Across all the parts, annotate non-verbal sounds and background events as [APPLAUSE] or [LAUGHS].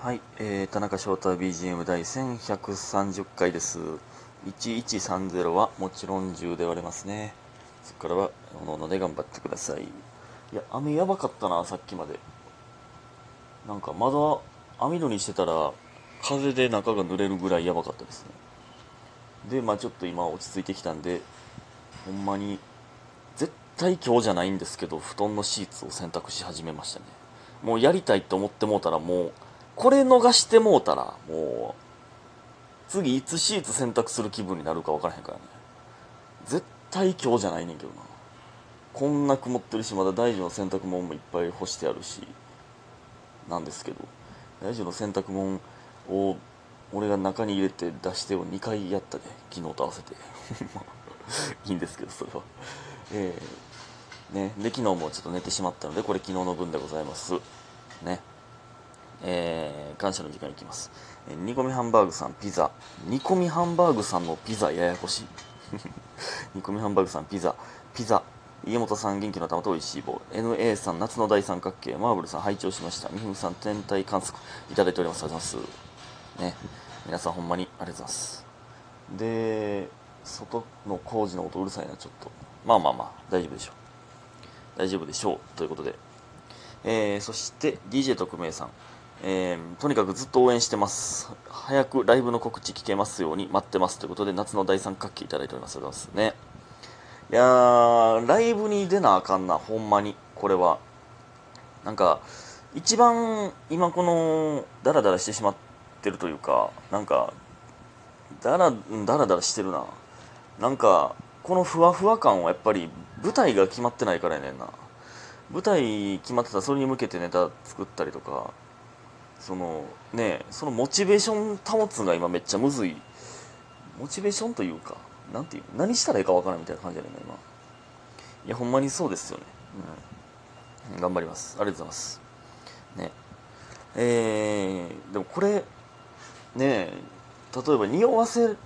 はい、えー、田中翔太 BGM 第1130回です。1130はもちろん10で割れますね。そこからは、おのおので頑張ってください。いや、雨やばかったな、さっきまで。なんかまだ網戸にしてたら、風で中が濡れるぐらいやばかったですね。で、まあちょっと今落ち着いてきたんで、ほんまに、絶対今日じゃないんですけど、布団のシーツを洗濯し始めましたね。もうやりたいと思ってもうたらもう、これ逃してもうたら、もう、次いつシーツ洗濯する気分になるか分からへんからね。絶対今日じゃないねんけどな。こんな曇ってるし、まだ大樹の洗濯物もいっぱい干してあるし、なんですけど、大樹の洗濯物を、俺が中に入れて出してを2回やったで、昨日と合わせて。[LAUGHS] いいんですけど、それは。えー、ね、で、昨日もちょっと寝てしまったので、これ昨日の分でございます。ね。えー、感謝の時間いきます。えー煮込みハンバーグさん、ピザ。煮込みハンバーグさんのピザ、ややこしい。[LAUGHS] 煮込みハンバーグさん、ピザ。ピザ。家元さん、元気の玉と美味しい棒。NA さん、夏の大三角形。マーブルさん、拝聴しました。みふみさん、天体観測。いただいております。ありがとうございます。ね。皆さん、ほんまにありがとうございます。で、外の工事の音うるさいな、ちょっと。まあまあまあ、大丈夫でしょう。大丈夫でしょう。ということで。えー、そして DJ 特命さん、えーとにかくずっと応援してます。早くライブの告知聞けますように待ってますということで夏の大三角形いただいておりますありがとうございますね。いやーライブに出なあかんなほんまに。これは。なんか一番今このダラダラしてしまってるというかなんかダラダラダラしてるな。なんかこのふわふわ感はやっぱり舞台が決まってないからやねんな。舞台決まってたらそれに向けてネタ作ったりとか。そのねそのモチベーション保つのが今めっちゃむずい。モチベーションというかなんていう何したらいいかわからんみたいな感じやねんな今。いやほんまにそうですよね、うん、頑張ります。ありがとうございます。ね。えー、でもこれね例えば匂わせる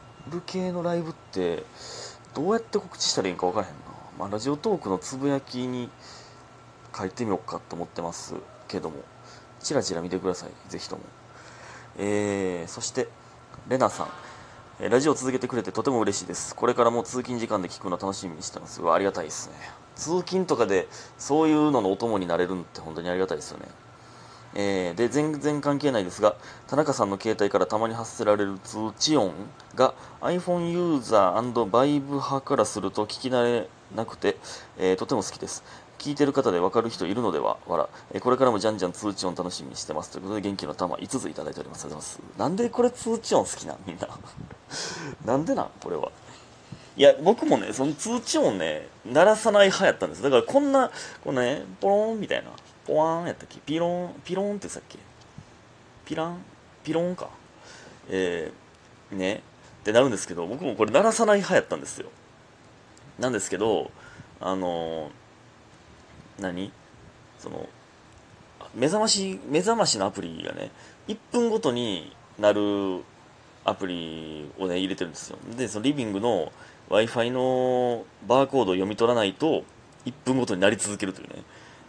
系のライブってどうやって告知したらいいんか分からへんな、まあ、ラジオトークのつぶやきに書いてみようかと思ってますけども。チラチラ見てくださいぜひとも。えー、そしてレナさん。えラジオ続けてくれてとても嬉しいです。これからも通勤時間で聞くの楽しみにしてます。うわありがたいですね。通勤とかでそういうののお供になれるのって本当にありがたいですよね。えーで全然関係ないですが田中さんの携帯からたまに発せられる通知音が iPhone ユーザーバイブ派からすると聞き慣れなくて、えーとても好きです。聞いてる方で分かる人いるのでは？わら、えーこれからもじゃんじゃん通知音楽しみにしてますということで元気の玉5ついただいております。ありがとうございますなんでこれ通知音好きなん？みんな。[LAUGHS] なんでなん？これは。いや僕もねその通知音ね鳴らさない派やったんです。だからこんなこのねポローンみたいな。ポワーンやったっけ？ピローンピローンってさっけピラン？ピローンか。えー、ね。ってなるんですけど僕もこれ鳴らさない派やったんですよ。なんですけどあのー何？その目覚まし目覚ましのアプリがね1分ごとになるアプリをね入れてるんですよ。でそのリビングの w i f i のバーコードを読み取らないと1分ごとになり続けるというね、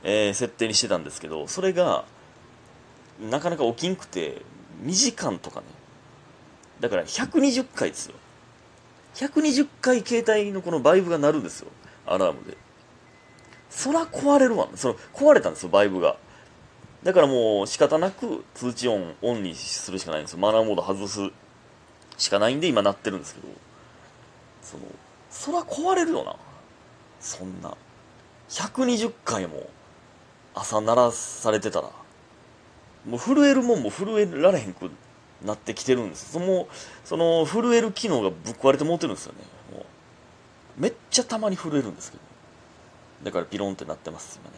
えー設定にしてたんですけどそれがなかなか起きんくて2時間とかね。だから120回ですよ。120回携帯のこのバイブが鳴るんですよ。アラームで。そら壊れるわその壊れたんですよバイブが。だからもう仕方なく通知音オンにするしかないんですよ。マナーモード外すしかないんで今鳴ってるんですけど。そのそら壊れるよな。そんな。120回も朝鳴らされてたら。もう震えるもんも震えられへんくなってきてるんですそのその震える機能がぶっ壊れてもうてるんですよね。もうめっちゃたまに震えるんですけど。だからピロンってなってます今ね、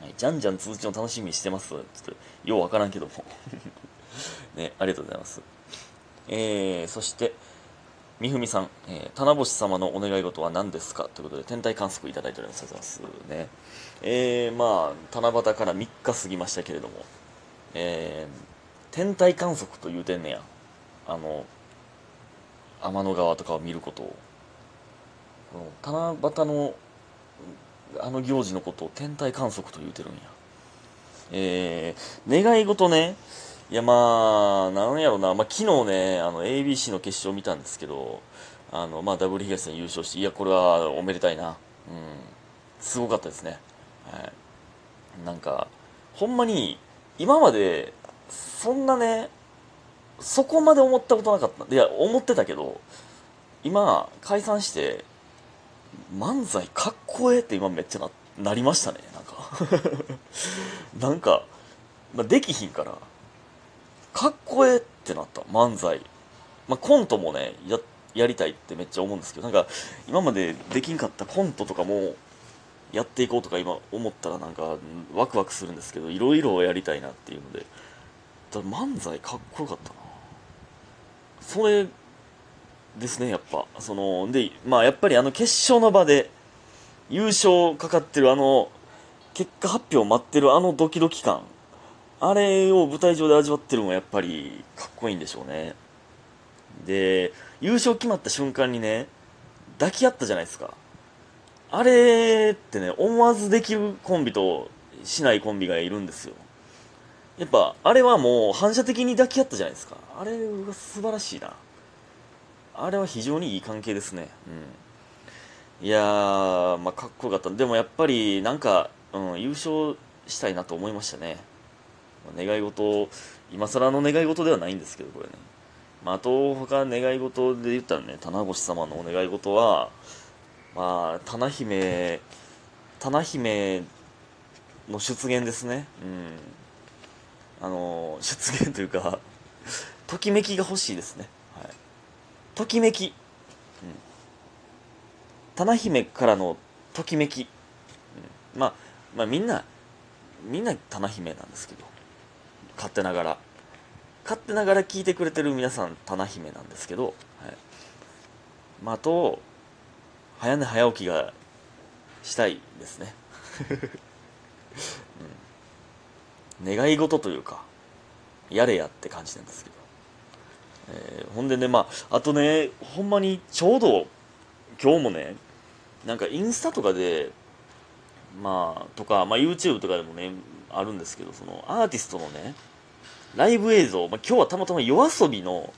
はい、じゃんじゃん通知を楽しみにしてます？ちょっとようわからんけども。[LAUGHS] ねありがとうございます。えー、そしてみふみさん、えー、棚星様のお願い事は何ですか？ということで天体観測いただいております。ありがとうございます。ね。えー、まあ七夕から3日過ぎましたけれどもえー、天体観測と言うてんねやあの天の川とかを見ることをこの七夕のあの行事のことを天体観測と言うてるんや。えー、願い事ね、いやまあなんやろな、まあ、昨日ねあの ABC の決勝見たんですけどあの、まあ、ダブル東戦優勝していやこれはおめでたいな。うん。すごかったですね、はい、なんかほんまに今までそんなねそこまで思ったことなかった。いや思ってたけど今解散して漫才かっこええって今めっちゃななりましたね。なんか。[LAUGHS] なんか、まあ、できひんから。かっこええってなった。漫才、まあ、コントもねややりたいってめっちゃ思うんですけど。なんか今までできんかったコントとかもやっていこうとか今思ったらなんかワクワクするんですけどいろいろやりたいなっていうので。だ漫才かっこよかったな。それですねやっぱ。そのでまあやっぱりあの決勝の場で優勝かかってるあの結果発表待ってるあのドキドキ感。あれを舞台上で味わってるのはやっぱりかっこいいんでしょうね。で優勝決まった瞬間にね抱き合ったじゃないですか。あれってね思わずできるコンビとしないコンビがいるんですよ。やっぱあれはもう反射的に抱き合ったじゃないですか。あれが素晴らしいな。あれは非常にいい関係ですね。うん。いやー、まあ、かっこよかった。でもやっぱりなんか、うん、優勝したいなと思いましたね。ま願い事今更の願い事ではないんですけどこれね、まあ、あと他願い事で言ったらね棚越様のお願い事はまあ棚姫棚姫の出現ですね。うん。あの出現というかときめきが欲しいですね、ときめき、うん、棚姫からのときめき、うん、まあまあみんなみんな棚姫なんですけど。勝手ながら。勝手ながら聞いてくれてる皆さん棚姫なんですけど、はい。まあ、あと早寝早起きがしたいですね、[LAUGHS] うん、願い事というかやれやって感じなんですけど、えー、ほんでねまああとねほんまにちょうど今日もねなんかインスタとかでまあとか、まあ、YouTube とかでもねあるんですけどそのアーティストのねライブ映像、まあ、今日はたまたま夜遊びの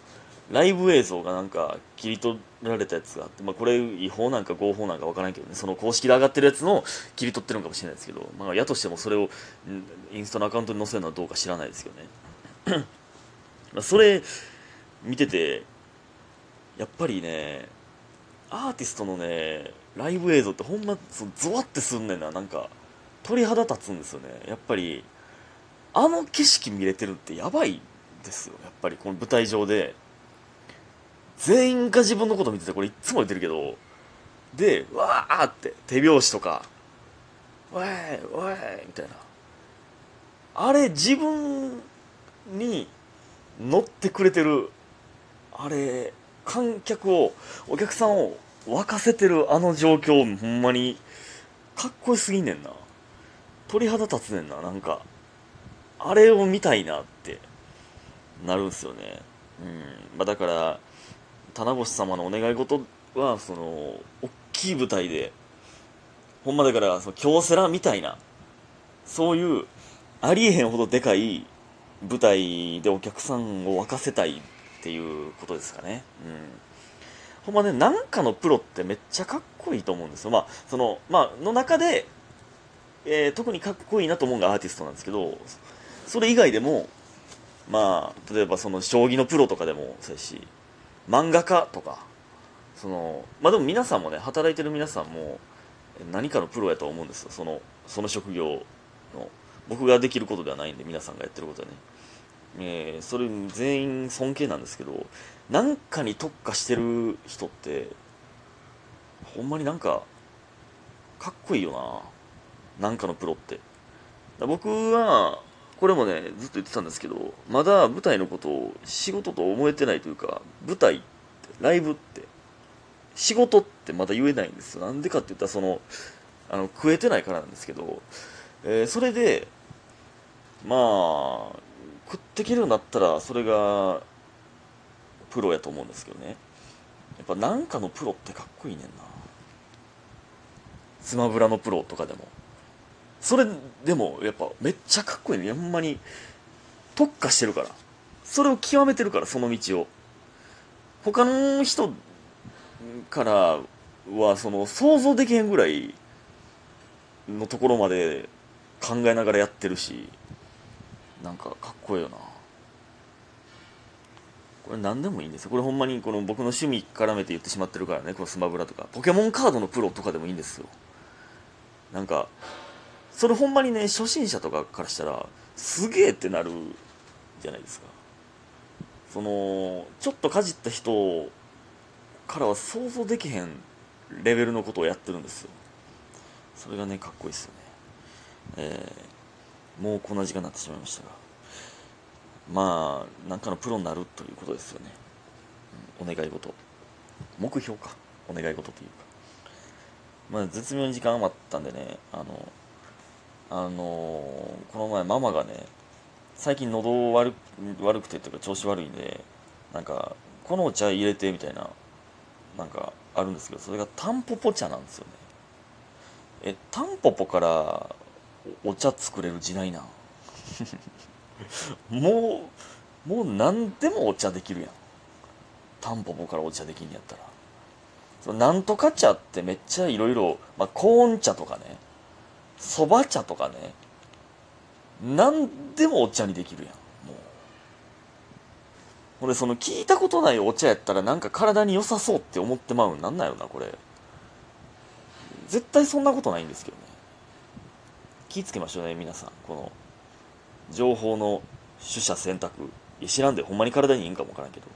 ライブ映像がなんか切り取られたやつがあって、まあ、これ違法なんか合法なんかわからんけどねその公式で上がってるやつの切り取ってるのかもしれないですけど、まあ、やとしてもそれをインスタのアカウントに載せるのはどうか知らないですけどね。[CLEARS THROAT] まあそれ見ててやっぱりねアーティストのねライブ映像ってほんまゾワってすんねんな。なんか鳥肌立つんですよね。やっぱりあの景色見れてるってやばいですよ。やっぱりこの舞台上で。全員が自分のこと見ててこれいつも言ってるけど。でわーって手拍子とか「わーいわーい」みたいな。あれ自分に乗ってくれてるあれ観客をお客さんを沸かせてるあの状況ほんまにかっこよすぎんねんな鳥肌立つねんななんかあれを見たいなってなるんすよね。うん。まあ、だから、棚星様のお願い事は、その、大きい舞台で、ほんまだから、その京セラみたいな、そういう、ありえへんほどでかい舞台でお客さんを沸かせたいっていうことですかね。うん。ほんまね、なんかのプロってめっちゃかっこいいと思うんですよ。まあ、その、まあ、の中で、えー、特にかっこいいなと思うのがアーティストなんですけど、それ以外でもまあ例えばその将棋のプロとかでもそうやし漫画家とかそのまあでも皆さんもね働いてる皆さんも何かのプロやと思うんですよそのその職業の僕ができることではないんで皆さんがやってることはね、えー、それ全員尊敬なんですけど何かに特化してる人ってほんまになんかかっこいいよな。なんかのプロって。僕はこれもねずっと言ってたんですけどまだ舞台のことを仕事と思えてないというか舞台ってライブって仕事ってまだ言えないんですよ。なんでかって言ったらそのあの食えてないからなんですけど、えー、それでまあ食っていけるようになったらそれがプロやと思うんですけどね。やっぱなんかのプロってかっこいいねんな。スマブラのプロとかでも。それでもやっぱめっちゃかっこいいね。ほんまに特化してるから。それを極めてるからその道を。他の人からはその想像できへんぐらいのところまで考えながらやってるし。なんかかっこいいよな。これ何でもいいんです。よこれほんまにこの僕の趣味絡めて言ってしまってるからね。このスマブラとか。ポケモンカードのプロとかでもいいんですよ。なんかそれほんまにね初心者とかからしたらすげえってなるじゃないですか。そのちょっとかじった人からは想像できへんレベルのことをやってるんですよ。それがねかっこいいですよね。えー、もうこんな時間になってしまいましたがまあなんかのプロになるということですよね、お願い事。目標か。お願い事というか。まあ絶妙に時間余ったんでねあのあの、この前ママがね最近喉悪悪くてというか調子悪いんでなんかこのお茶入れてみたいななんかあるんですけどそれがタンポポ茶なんですよね。えタンポポからお茶作れる時代なん。[LAUGHS] もうもう何でもお茶できるやん。タンポポからお茶できんやったら。そのなんとか茶ってめっちゃいろいろコーン茶とかね。そば茶とかね。何でもお茶にできるやんもう。ほんでその聞いたことないお茶やったらなんか体に良さそうって思ってまうんなんなんやろなこれ。絶対そんなことないんですけどね。気ぃつけましょうね皆さん。この情報の取捨選択。いや知らんでほんまに体にいいんかもわからんけど。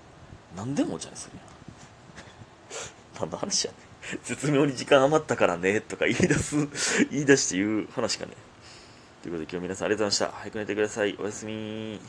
何でもお茶にするやん。[LAUGHS] 何の話やね絶妙に時間余ったからねとか言い出す [LAUGHS] 言い出して言う話かね。ということで今日皆さんありがとうございました。早く寝てください。おやすみ